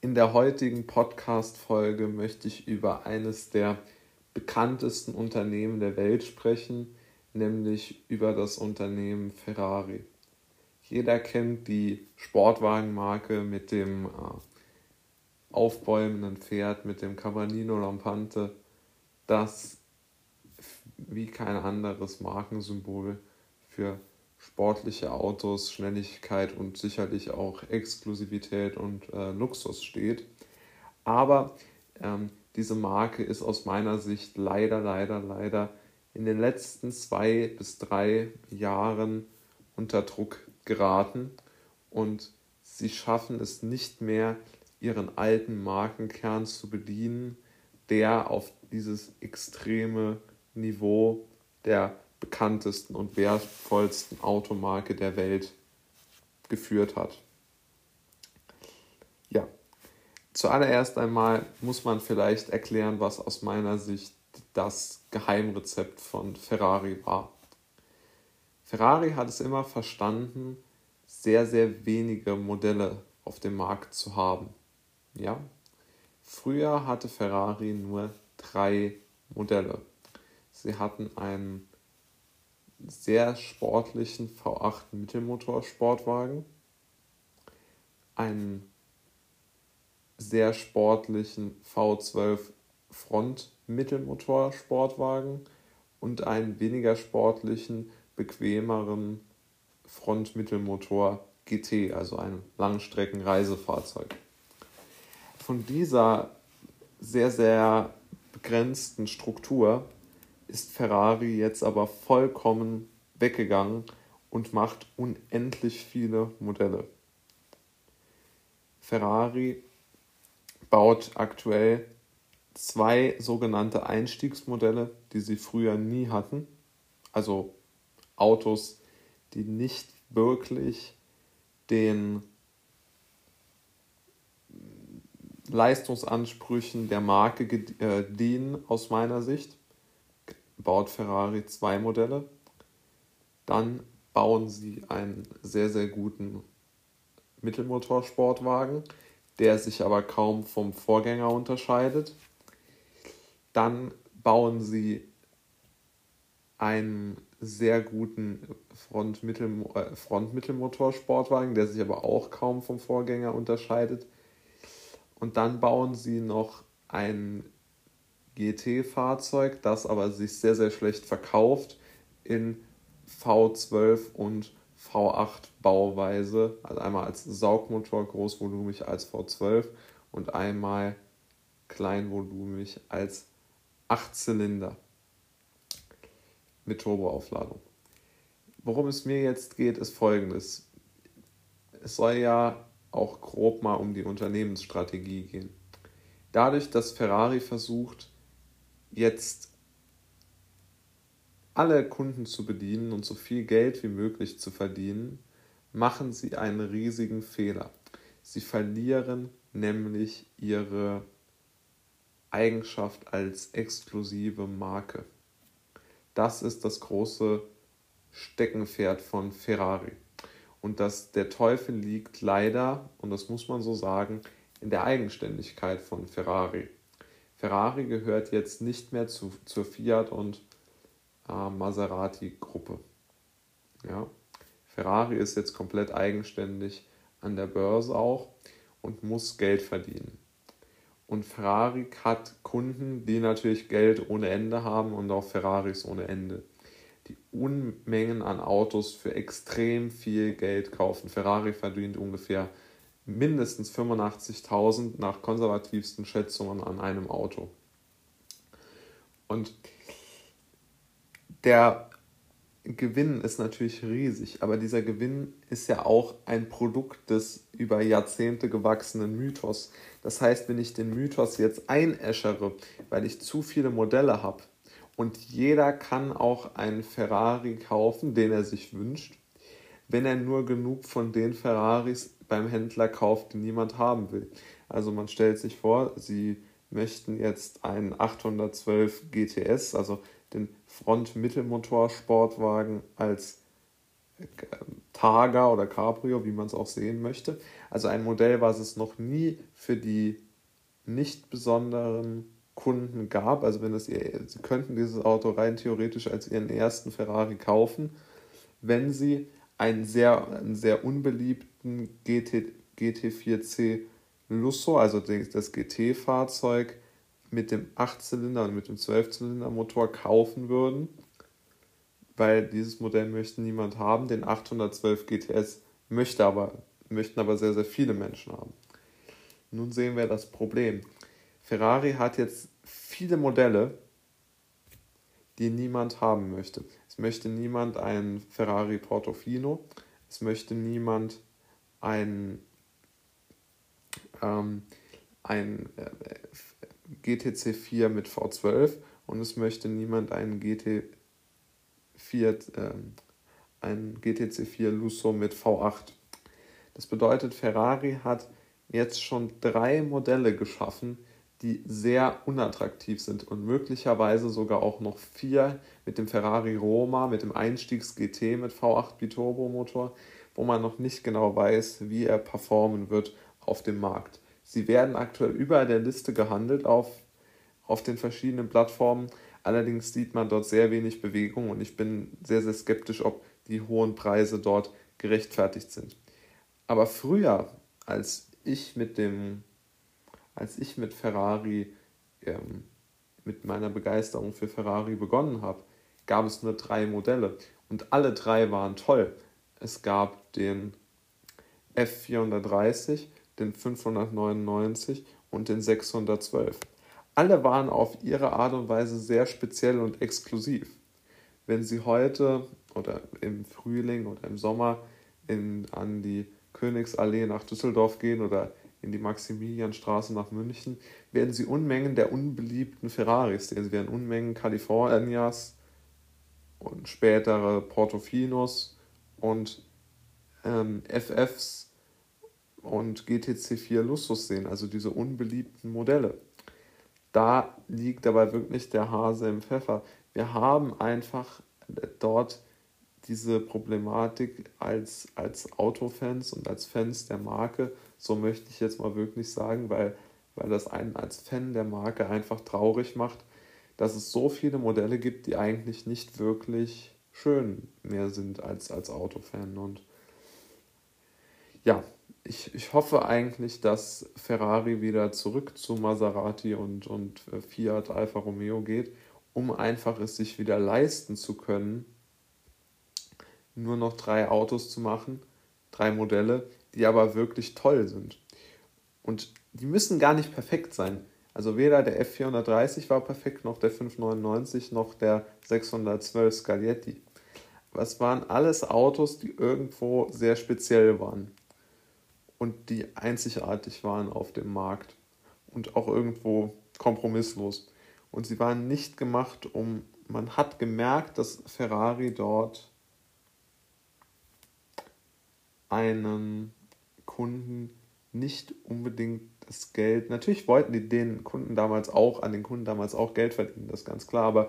In der heutigen Podcast-Folge möchte ich über eines der bekanntesten Unternehmen der Welt sprechen, nämlich über das Unternehmen Ferrari. Jeder kennt die Sportwagenmarke mit dem äh, aufbäumenden Pferd, mit dem Cavallino Lampante, das wie kein anderes Markensymbol für sportliche Autos, Schnelligkeit und sicherlich auch Exklusivität und äh, Luxus steht. Aber ähm, diese Marke ist aus meiner Sicht leider, leider, leider in den letzten zwei bis drei Jahren unter Druck geraten und sie schaffen es nicht mehr, ihren alten Markenkern zu bedienen, der auf dieses extreme Niveau der bekanntesten und wertvollsten Automarke der Welt geführt hat. Ja, zuallererst einmal muss man vielleicht erklären, was aus meiner Sicht das Geheimrezept von Ferrari war. Ferrari hat es immer verstanden, sehr, sehr wenige Modelle auf dem Markt zu haben. Ja? Früher hatte Ferrari nur drei Modelle. Sie hatten einen sehr sportlichen V8 Mittelmotor Sportwagen, einen sehr sportlichen V12 Front Mittelmotor Sportwagen und einen weniger sportlichen, bequemeren Front Mittelmotor GT, also ein Langstreckenreisefahrzeug. Von dieser sehr, sehr begrenzten Struktur ist Ferrari jetzt aber vollkommen weggegangen und macht unendlich viele Modelle. Ferrari baut aktuell zwei sogenannte Einstiegsmodelle, die sie früher nie hatten. Also Autos, die nicht wirklich den Leistungsansprüchen der Marke äh, dienen, aus meiner Sicht baut Ferrari zwei Modelle. Dann bauen sie einen sehr, sehr guten Mittelmotorsportwagen, der sich aber kaum vom Vorgänger unterscheidet. Dann bauen sie einen sehr guten Front-Mittel, äh, Front-Mittelmotorsportwagen, der sich aber auch kaum vom Vorgänger unterscheidet. Und dann bauen sie noch einen GT-Fahrzeug, das aber sich sehr, sehr schlecht verkauft in V12 und V8 Bauweise. Also einmal als Saugmotor großvolumig als V12 und einmal kleinvolumig als 8-Zylinder mit Turboaufladung. Worum es mir jetzt geht, ist folgendes. Es soll ja auch grob mal um die Unternehmensstrategie gehen. Dadurch, dass Ferrari versucht, jetzt alle Kunden zu bedienen und so viel Geld wie möglich zu verdienen, machen sie einen riesigen Fehler. Sie verlieren nämlich ihre Eigenschaft als exklusive Marke. Das ist das große Steckenpferd von Ferrari. Und dass der Teufel liegt leider, und das muss man so sagen, in der Eigenständigkeit von Ferrari. Ferrari gehört jetzt nicht mehr zu, zur Fiat und äh, Maserati-Gruppe. Ja? Ferrari ist jetzt komplett eigenständig an der Börse auch und muss Geld verdienen. Und Ferrari hat Kunden, die natürlich Geld ohne Ende haben und auch Ferraris ohne Ende, die Unmengen an Autos für extrem viel Geld kaufen. Ferrari verdient ungefähr mindestens 85.000 nach konservativsten Schätzungen an einem Auto. Und der Gewinn ist natürlich riesig, aber dieser Gewinn ist ja auch ein Produkt des über Jahrzehnte gewachsenen Mythos. Das heißt, wenn ich den Mythos jetzt einäschere, weil ich zu viele Modelle habe und jeder kann auch einen Ferrari kaufen, den er sich wünscht, wenn er nur genug von den Ferraris beim Händler kauft, die niemand haben will. Also man stellt sich vor, Sie möchten jetzt einen 812 GTS, also den Front-Mittelmotor-Sportwagen als Targa oder Cabrio, wie man es auch sehen möchte. Also ein Modell, was es noch nie für die nicht besonderen Kunden gab. Also wenn es ihr, sie könnten dieses Auto rein theoretisch als ihren ersten Ferrari kaufen, wenn sie einen sehr, einen sehr unbeliebten GT, GT4C Lusso, also das GT-Fahrzeug mit dem 8-Zylinder und mit dem 12-Zylinder-Motor kaufen würden, weil dieses Modell möchte niemand haben. Den 812 GTS möchte aber, möchten aber sehr, sehr viele Menschen haben. Nun sehen wir das Problem. Ferrari hat jetzt viele Modelle, die niemand haben möchte. Es möchte niemand einen Ferrari Portofino, es möchte niemand ein, ähm, ein äh, GTC 4 mit V12 und es möchte niemand einen GT 4, äh, ein GTC 4 Lusso mit V8. Das bedeutet, Ferrari hat jetzt schon drei Modelle geschaffen, die sehr unattraktiv sind und möglicherweise sogar auch noch vier mit dem Ferrari Roma, mit dem Einstiegs-GT mit V8 Biturbo-Motor, wo man noch nicht genau weiß, wie er performen wird auf dem Markt. Sie werden aktuell überall der Liste gehandelt auf, auf den verschiedenen Plattformen. Allerdings sieht man dort sehr wenig Bewegung und ich bin sehr, sehr skeptisch, ob die hohen Preise dort gerechtfertigt sind. Aber früher, als ich mit dem als ich mit Ferrari, ähm, mit meiner Begeisterung für Ferrari begonnen habe, gab es nur drei Modelle und alle drei waren toll. Es gab den F430, den 599 und den 612. Alle waren auf ihre Art und Weise sehr speziell und exklusiv. Wenn Sie heute oder im Frühling oder im Sommer in, an die Königsallee nach Düsseldorf gehen oder in die Maximilianstraße nach München, werden Sie Unmengen der unbeliebten Ferraris sehen. Sie werden Unmengen Californias und spätere Portofinos und ähm, FFs und GTC 4 Luxus sehen, also diese unbeliebten Modelle. Da liegt dabei wirklich der Hase im Pfeffer. Wir haben einfach dort diese Problematik als, als Autofans und als Fans der Marke, so möchte ich jetzt mal wirklich sagen, weil, weil das einen als Fan der Marke einfach traurig macht, dass es so viele Modelle gibt, die eigentlich nicht wirklich schön mehr sind als, als Autofan. Und ja, ich, ich hoffe eigentlich, dass Ferrari wieder zurück zu Maserati und, und Fiat Alfa Romeo geht, um einfach es sich wieder leisten zu können, nur noch drei Autos zu machen, drei Modelle, die aber wirklich toll sind. Und die müssen gar nicht perfekt sein. Also weder der F430 war perfekt, noch der 599, noch der 612 Scaglietti. Es waren alles Autos, die irgendwo sehr speziell waren und die einzigartig waren auf dem Markt und auch irgendwo kompromisslos. Und sie waren nicht gemacht, um, man hat gemerkt, dass Ferrari dort einen Kunden nicht unbedingt das Geld, natürlich wollten die den Kunden damals auch, an den Kunden damals auch Geld verdienen, das ist ganz klar, aber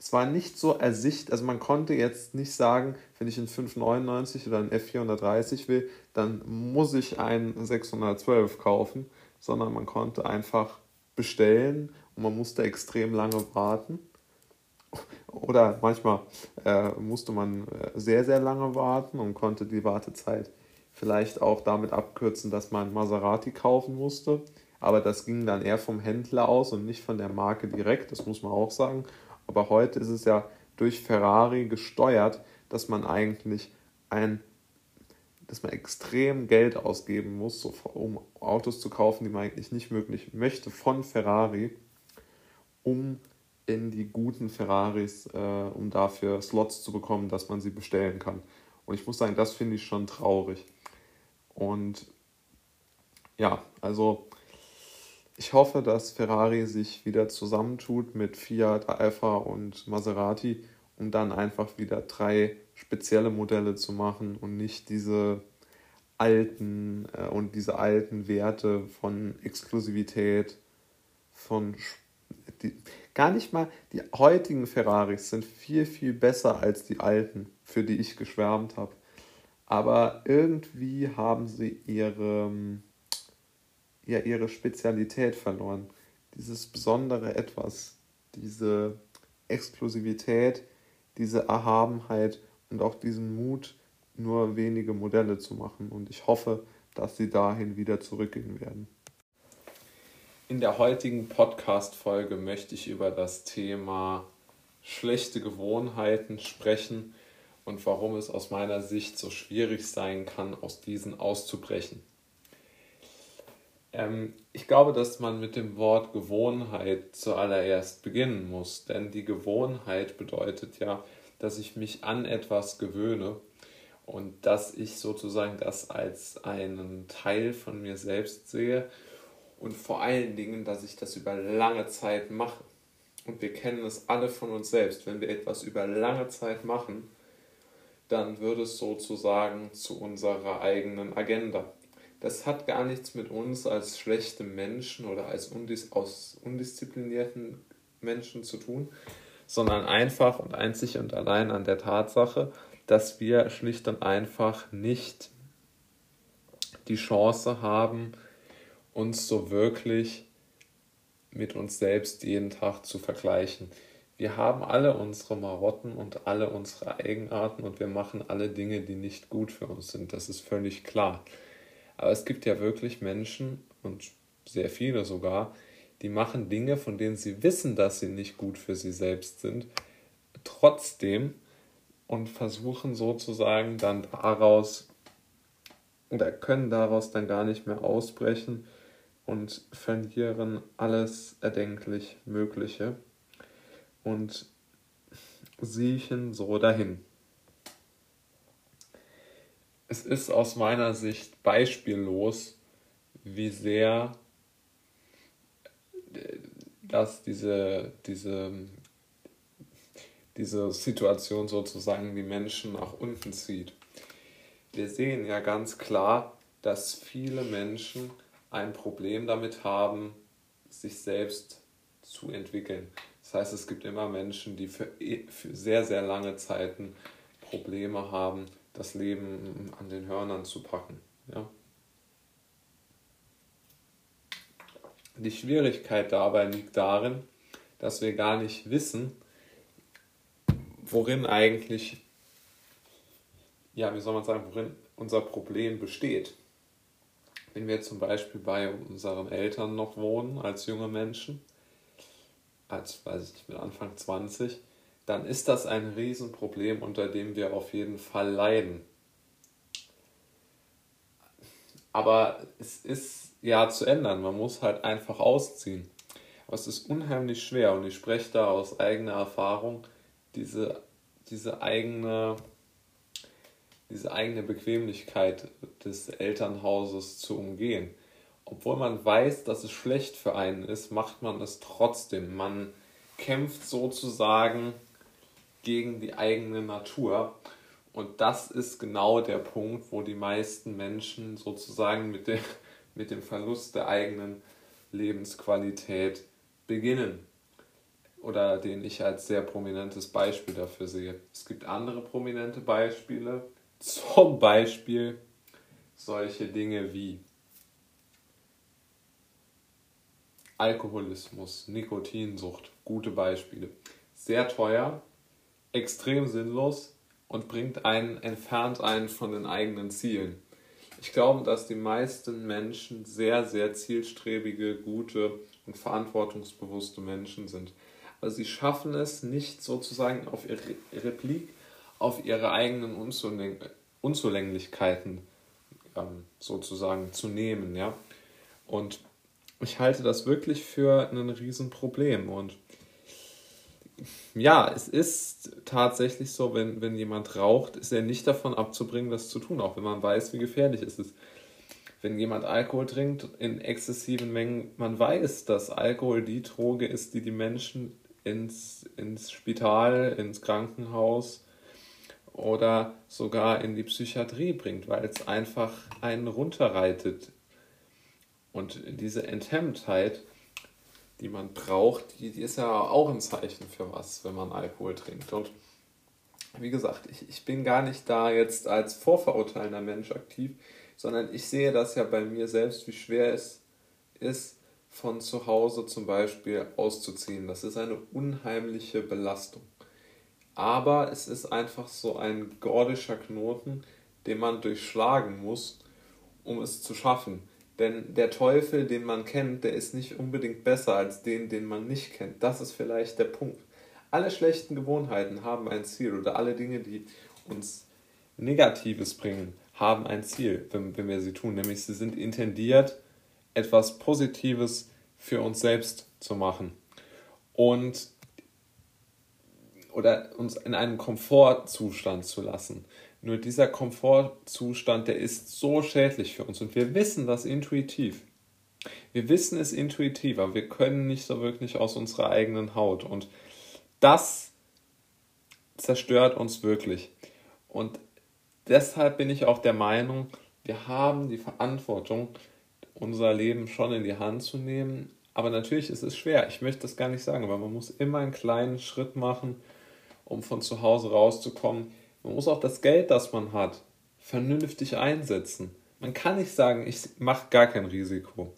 es war nicht so ersicht, also man konnte jetzt nicht sagen, wenn ich einen 599 oder einen F430 will, dann muss ich einen 612 kaufen, sondern man konnte einfach bestellen und man musste extrem lange warten. Oder manchmal äh, musste man äh, sehr, sehr lange warten und konnte die Wartezeit vielleicht auch damit abkürzen, dass man Maserati kaufen musste. Aber das ging dann eher vom Händler aus und nicht von der Marke direkt, das muss man auch sagen. Aber heute ist es ja durch Ferrari gesteuert, dass man eigentlich ein, dass man extrem Geld ausgeben muss, um Autos zu kaufen, die man eigentlich nicht möglich möchte von Ferrari, um in die guten Ferraris, äh, um dafür Slots zu bekommen, dass man sie bestellen kann. Und ich muss sagen, das finde ich schon traurig. Und ja, also ich hoffe, dass Ferrari sich wieder zusammentut mit Fiat, Alfa und Maserati, um dann einfach wieder drei spezielle Modelle zu machen und nicht diese alten äh, und diese alten Werte von Exklusivität, von die, gar nicht mal die heutigen Ferraris sind viel, viel besser als die alten, für die ich geschwärmt habe. aber irgendwie haben sie ihre, ja, ihre Spezialität verloren. Dieses besondere Etwas, diese Exklusivität, diese Erhabenheit und auch diesen Mut, nur wenige Modelle zu machen. Und ich hoffe, dass sie dahin wieder zurückgehen werden. In der heutigen Podcast-Folge möchte ich über das Thema schlechte Gewohnheiten sprechen und warum es aus meiner Sicht so schwierig sein kann, aus diesen auszubrechen. Ähm, ich glaube, dass man mit dem Wort Gewohnheit zuallererst beginnen muss, denn die Gewohnheit bedeutet ja, dass ich mich an etwas gewöhne und dass ich sozusagen das als einen Teil von mir selbst sehe und vor allen Dingen, dass ich das über lange Zeit mache. Und wir kennen es alle von uns selbst. Wenn wir etwas über lange Zeit machen, dann wird es sozusagen zu unserer eigenen Agenda. Das hat gar nichts mit uns als schlechte Menschen oder als undis aus undisziplinierten Menschen zu tun, sondern einfach und einzig und allein an der Tatsache, dass wir schlicht und einfach nicht die Chance haben, uns so wirklich mit uns selbst jeden Tag zu vergleichen. Wir haben alle unsere Marotten und alle unsere Eigenarten und wir machen alle Dinge, die nicht gut für uns sind. Das ist völlig klar. Aber es gibt ja wirklich Menschen und sehr viele sogar, die machen Dinge, von denen sie wissen, dass sie nicht gut für sie selbst sind, trotzdem und versuchen sozusagen dann daraus oder können daraus dann gar nicht mehr ausbrechen und verlieren alles erdenklich Mögliche und siechen so dahin. Es ist aus meiner Sicht beispiellos, wie sehr dass diese, diese, diese Situation sozusagen die Menschen nach unten zieht. Wir sehen ja ganz klar, dass viele Menschen ein Problem damit haben, sich selbst zu entwickeln. Das heißt, es gibt immer Menschen, die für, für sehr, sehr lange Zeiten Probleme haben, das Leben an den Hörnern zu packen. Ja? Die Schwierigkeit dabei liegt darin, dass wir gar nicht wissen, worin eigentlich, ja, wie soll man sagen, worin unser Problem besteht. Wenn wir zum Beispiel bei unseren Eltern noch wohnen als junge Menschen, als, weiß ich mit Anfang 20, dann ist das ein Riesenproblem, unter dem wir auf jeden Fall leiden. Aber es ist ja zu ändern, man muss halt einfach ausziehen. Aber es ist unheimlich schwer und ich spreche da aus eigener Erfahrung, diese, diese eigene diese eigene Bequemlichkeit des Elternhauses zu umgehen. Obwohl man weiß, dass es schlecht für einen ist, macht man es trotzdem. Man kämpft sozusagen gegen die eigene Natur. Und das ist genau der Punkt, wo die meisten Menschen sozusagen mit, der, mit dem Verlust der eigenen Lebensqualität beginnen. Oder den ich als sehr prominentes Beispiel dafür sehe. Es gibt andere prominente Beispiele, zum Beispiel solche Dinge wie Alkoholismus, Nikotinsucht, gute Beispiele. Sehr teuer, extrem sinnlos und bringt einen, entfernt einen von den eigenen Zielen. Ich glaube, dass die meisten Menschen sehr, sehr zielstrebige, gute und verantwortungsbewusste Menschen sind. Aber sie schaffen es nicht sozusagen auf ihre Replik auf ihre eigenen Unzuläng Unzulänglichkeiten ähm, sozusagen zu nehmen, ja. Und ich halte das wirklich für ein Riesenproblem. Und ja, es ist tatsächlich so, wenn, wenn jemand raucht, ist er nicht davon abzubringen, das zu tun, auch wenn man weiß, wie gefährlich es ist. Wenn jemand Alkohol trinkt in exzessiven Mengen, man weiß, dass Alkohol die Droge ist, die die Menschen ins, ins Spital, ins Krankenhaus oder sogar in die Psychiatrie bringt, weil es einfach einen runterreitet. Und diese Enthemmtheit, die man braucht, die, die ist ja auch ein Zeichen für was, wenn man Alkohol trinkt. Und wie gesagt, ich, ich bin gar nicht da jetzt als vorverurteilender Mensch aktiv, sondern ich sehe das ja bei mir selbst, wie schwer es ist, von zu Hause zum Beispiel auszuziehen. Das ist eine unheimliche Belastung. Aber es ist einfach so ein gordischer Knoten, den man durchschlagen muss, um es zu schaffen. Denn der Teufel, den man kennt, der ist nicht unbedingt besser als den, den man nicht kennt. Das ist vielleicht der Punkt. Alle schlechten Gewohnheiten haben ein Ziel oder alle Dinge, die uns Negatives bringen, haben ein Ziel, wenn, wenn wir sie tun. Nämlich sie sind intendiert, etwas Positives für uns selbst zu machen. Und oder uns in einen Komfortzustand zu lassen. Nur dieser Komfortzustand, der ist so schädlich für uns und wir wissen das intuitiv. Wir wissen es intuitiv, aber wir können nicht so wirklich aus unserer eigenen Haut und das zerstört uns wirklich. Und deshalb bin ich auch der Meinung, wir haben die Verantwortung, unser Leben schon in die Hand zu nehmen. Aber natürlich ist es schwer. Ich möchte das gar nicht sagen, weil man muss immer einen kleinen Schritt machen, um von zu Hause rauszukommen. Man muss auch das Geld, das man hat, vernünftig einsetzen. Man kann nicht sagen, ich mache gar kein Risiko.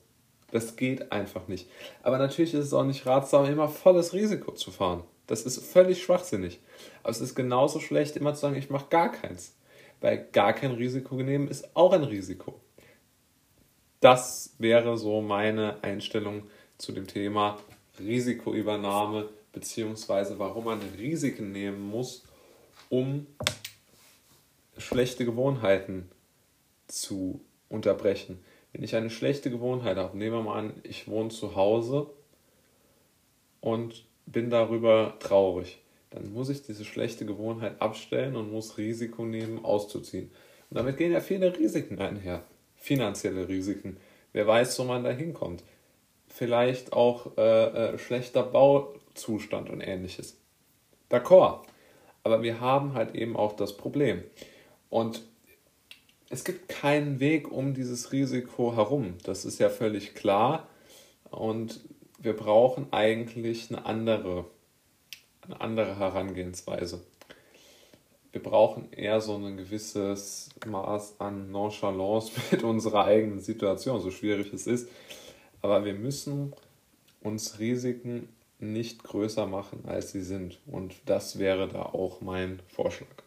Das geht einfach nicht. Aber natürlich ist es auch nicht ratsam, immer volles Risiko zu fahren. Das ist völlig schwachsinnig. Aber es ist genauso schlecht, immer zu sagen, ich mache gar keins. Weil gar kein Risiko nehmen ist auch ein Risiko. Das wäre so meine Einstellung zu dem Thema Risikoübernahme, beziehungsweise warum man Risiken nehmen muss, um schlechte Gewohnheiten zu unterbrechen. Wenn ich eine schlechte Gewohnheit habe, nehmen wir mal an, ich wohne zu Hause und bin darüber traurig, dann muss ich diese schlechte Gewohnheit abstellen und muss Risiko nehmen, auszuziehen. Und damit gehen ja viele Risiken einher, finanzielle Risiken. Wer weiß, wo man da hinkommt. Vielleicht auch äh, äh, schlechter Bauzustand und ähnliches. D'accord. Aber wir haben halt eben auch das Problem. Und es gibt keinen Weg um dieses Risiko herum. Das ist ja völlig klar. Und wir brauchen eigentlich eine andere, eine andere Herangehensweise. Wir brauchen eher so ein gewisses Maß an Nonchalance mit unserer eigenen Situation, so schwierig es ist. Aber wir müssen uns Risiken nicht größer machen, als sie sind. Und das wäre da auch mein Vorschlag.